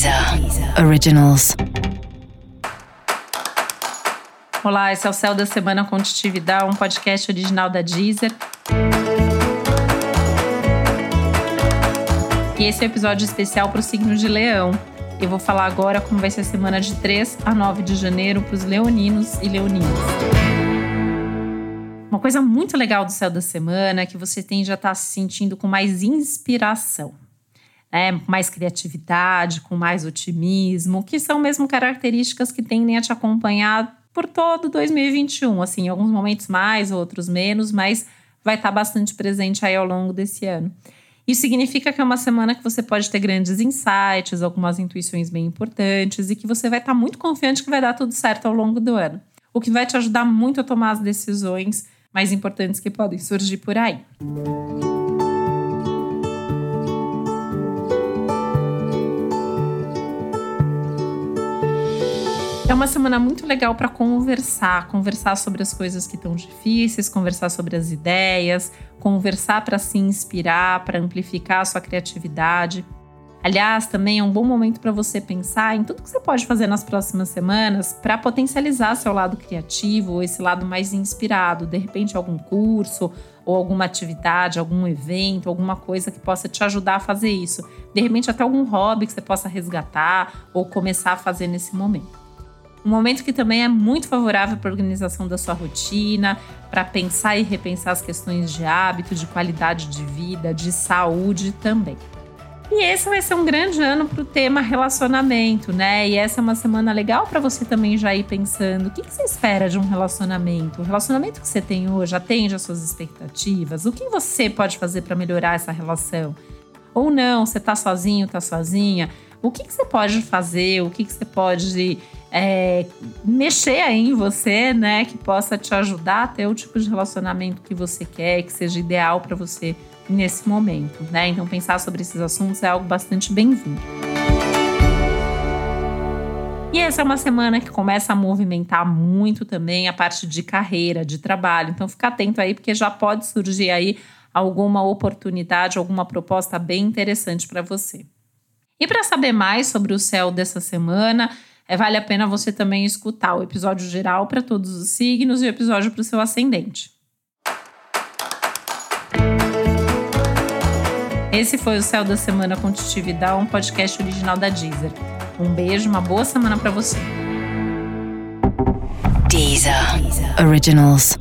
Deezer Originals. Olá, esse é o Céu da Semana Contitividade, um podcast original da Deezer. E esse é o um episódio especial para o signo de Leão. Eu vou falar agora como vai ser a semana de 3 a 9 de janeiro para os leoninos e leoninas. Uma coisa muito legal do céu da semana é que você tende a estar tá se sentindo com mais inspiração né, mais criatividade, com mais otimismo, que são mesmo características que tendem a te acompanhar por todo 2021, assim, alguns momentos mais, outros menos, mas vai estar bastante presente aí ao longo desse ano. Isso significa que é uma semana que você pode ter grandes insights, algumas intuições bem importantes e que você vai estar muito confiante que vai dar tudo certo ao longo do ano. O que vai te ajudar muito a tomar as decisões mais importantes que podem surgir por aí. É uma semana muito legal para conversar, conversar sobre as coisas que estão difíceis, conversar sobre as ideias, conversar para se inspirar, para amplificar a sua criatividade. Aliás, também é um bom momento para você pensar em tudo que você pode fazer nas próximas semanas para potencializar seu lado criativo esse lado mais inspirado. De repente, algum curso ou alguma atividade, algum evento, alguma coisa que possa te ajudar a fazer isso. De repente, até algum hobby que você possa resgatar ou começar a fazer nesse momento. Um momento que também é muito favorável para a organização da sua rotina, para pensar e repensar as questões de hábito, de qualidade de vida, de saúde também. E esse vai ser um grande ano para o tema relacionamento, né? E essa é uma semana legal para você também já ir pensando o que, que, você espera de um relacionamento. O relacionamento que você tem hoje atende às suas expectativas? O que você pode fazer para melhorar essa relação? Ou não, você está sozinho, está sozinha? O que, que, você pode fazer? O que, que você pode é, mexer aí em você, né? Que possa te ajudar a ter o tipo de relacionamento que você quer, que seja ideal para você nesse momento, né? Então, pensar sobre esses assuntos é algo bastante bem-vindo. E essa é uma semana que começa a movimentar muito também a parte de carreira, de trabalho. Então, fica atento aí, porque já pode surgir aí alguma oportunidade, alguma proposta bem interessante para você. E para saber mais sobre o céu dessa semana, é, vale a pena você também escutar o episódio geral para todos os signos e o episódio para o seu ascendente. Esse foi o Céu da Semana com Titividade, um podcast original da Deezer. Um beijo, uma boa semana para você. Deezer. Deezer. Originals.